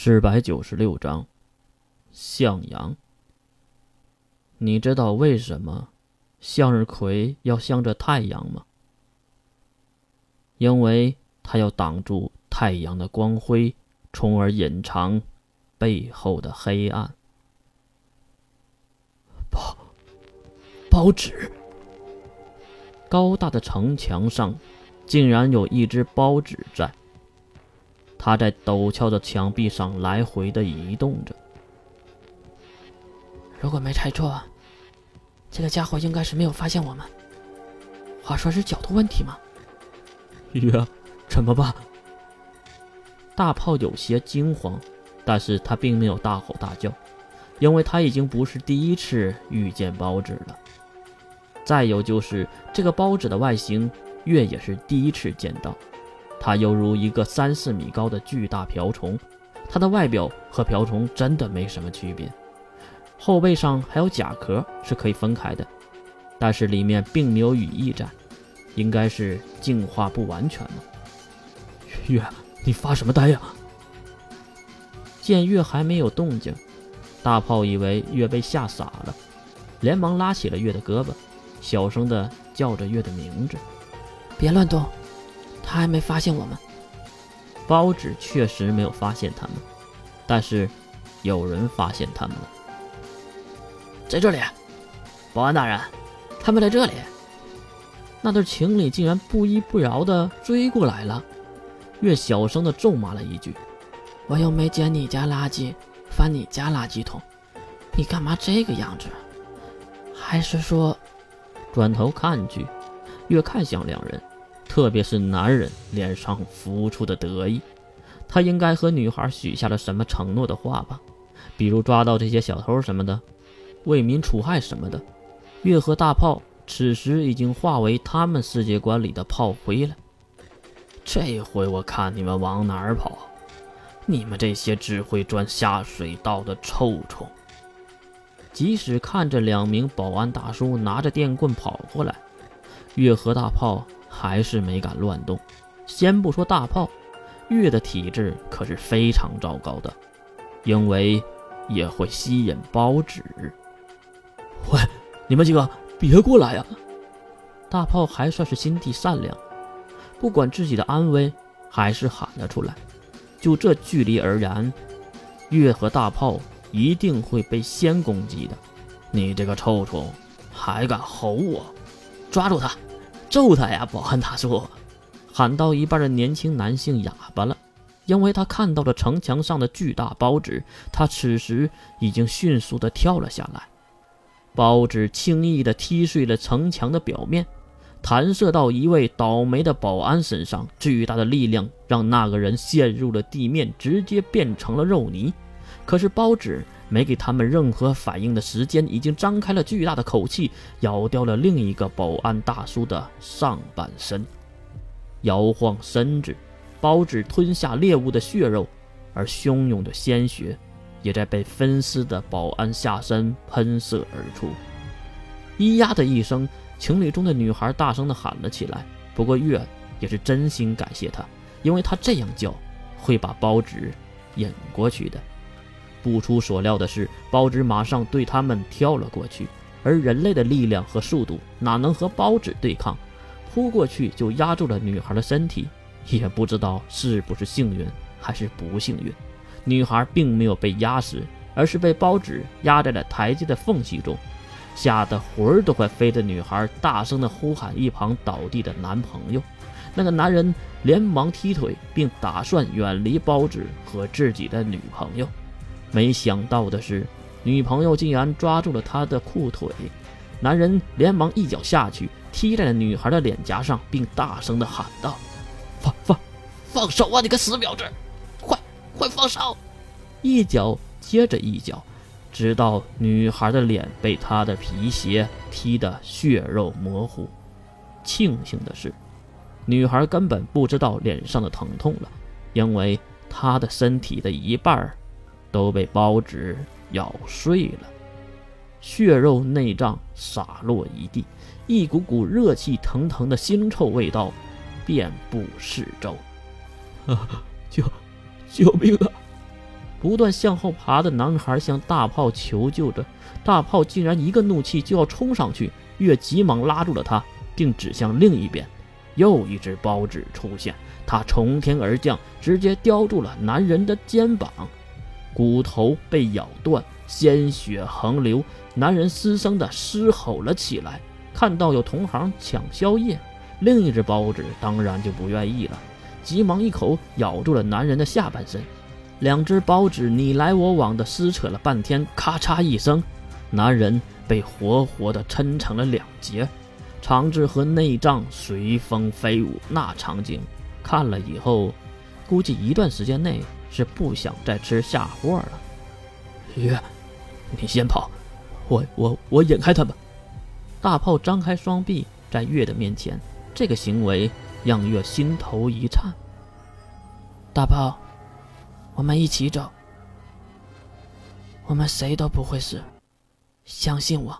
四百九十六章，向阳。你知道为什么向日葵要向着太阳吗？因为它要挡住太阳的光辉，从而隐藏背后的黑暗。包报纸，高大的城墙上竟然有一只包纸在。他在陡峭的墙壁上来回的移动着。如果没猜错，这个家伙应该是没有发现我们。话说是角度问题吗？月，怎么办？大炮有些惊慌，但是他并没有大吼大叫，因为他已经不是第一次遇见包子了。再有就是这个包子的外形，月也是第一次见到。它犹如一个三四米高的巨大瓢虫，它的外表和瓢虫真的没什么区别。后背上还有甲壳是可以分开的，但是里面并没有羽翼展，应该是进化不完全了。月，你发什么呆呀？见月还没有动静，大炮以为月被吓傻了，连忙拉起了月的胳膊，小声的叫着月的名字：“别乱动。”他还没发现我们，包纸确实没有发现他们，但是有人发现他们了，在这里，保安大人，他们在这里。那对情侣竟然不依不饶的追过来了，月小声的咒骂了一句：“我又没捡你家垃圾，翻你家垃圾桶，你干嘛这个样子？还是说……”转头看去，越看向两人。特别是男人脸上浮出的得意，他应该和女孩许下了什么承诺的话吧？比如抓到这些小偷什么的，为民除害什么的。月和大炮此时已经化为他们世界观里的炮灰了。这回我看你们往哪儿跑！你们这些只会钻下水道的臭虫！即使看着两名保安大叔拿着电棍跑过来，月和大炮。还是没敢乱动。先不说大炮，月的体质可是非常糟糕的，因为也会吸引包纸。喂，你们几个别过来呀！大炮还算是心地善良，不管自己的安危，还是喊了出来。就这距离而言，月和大炮一定会被先攻击的。你这个臭虫，还敢吼我？抓住他！揍他呀！保安大叔，喊到一半的年轻男性哑巴了，因为他看到了城墙上的巨大包纸。他此时已经迅速的跳了下来，包纸轻易的踢碎了城墙的表面，弹射到一位倒霉的保安身上。巨大的力量让那个人陷入了地面，直接变成了肉泥。可是包纸。没给他们任何反应的时间，已经张开了巨大的口气，咬掉了另一个保安大叔的上半身，摇晃身子，包纸吞下猎物的血肉，而汹涌的鲜血也在被分尸的保安下身喷射而出。咿呀的一声，情侣中的女孩大声的喊了起来。不过月也是真心感谢他，因为他这样叫会把包纸引过去的。不出所料的是，包纸马上对他们跳了过去，而人类的力量和速度哪能和包纸对抗？扑过去就压住了女孩的身体，也不知道是不是幸运还是不幸运，女孩并没有被压死，而是被包纸压在了台阶的缝隙中，吓得魂儿都快飞的女孩大声的呼喊一旁倒地的男朋友，那个男人连忙踢腿，并打算远离包纸和自己的女朋友。没想到的是，女朋友竟然抓住了他的裤腿，男人连忙一脚下去，踢在了女孩的脸颊上，并大声的喊道：“放放放手啊，你个死婊子！快快放手！”一脚接着一脚，直到女孩的脸被他的皮鞋踢得血肉模糊。庆幸的是，女孩根本不知道脸上的疼痛了，因为她的身体的一半都被包纸咬碎了，血肉内脏洒落一地，一股股热气腾腾的腥臭味道遍布四周。啊！救救命啊！不断向后爬的男孩向大炮求救着，大炮竟然一个怒气就要冲上去，月急忙拉住了他，并指向另一边。又一只包纸出现，它从天而降，直接叼住了男人的肩膀，骨头被咬断，鲜血横流，男人失声的嘶吼了起来。看到有同行抢宵夜，另一只包子当然就不愿意了，急忙一口咬住了男人的下半身。两只包子你来我往的撕扯了半天，咔嚓一声，男人被活活的抻成了两截。肠子和内脏随风飞舞，那场景看了以后，估计一段时间内是不想再吃下货了。月，你先跑，我我我引开他们。大炮张开双臂在月的面前，这个行为让月心头一颤。大炮，我们一起走，我们谁都不会死，相信我。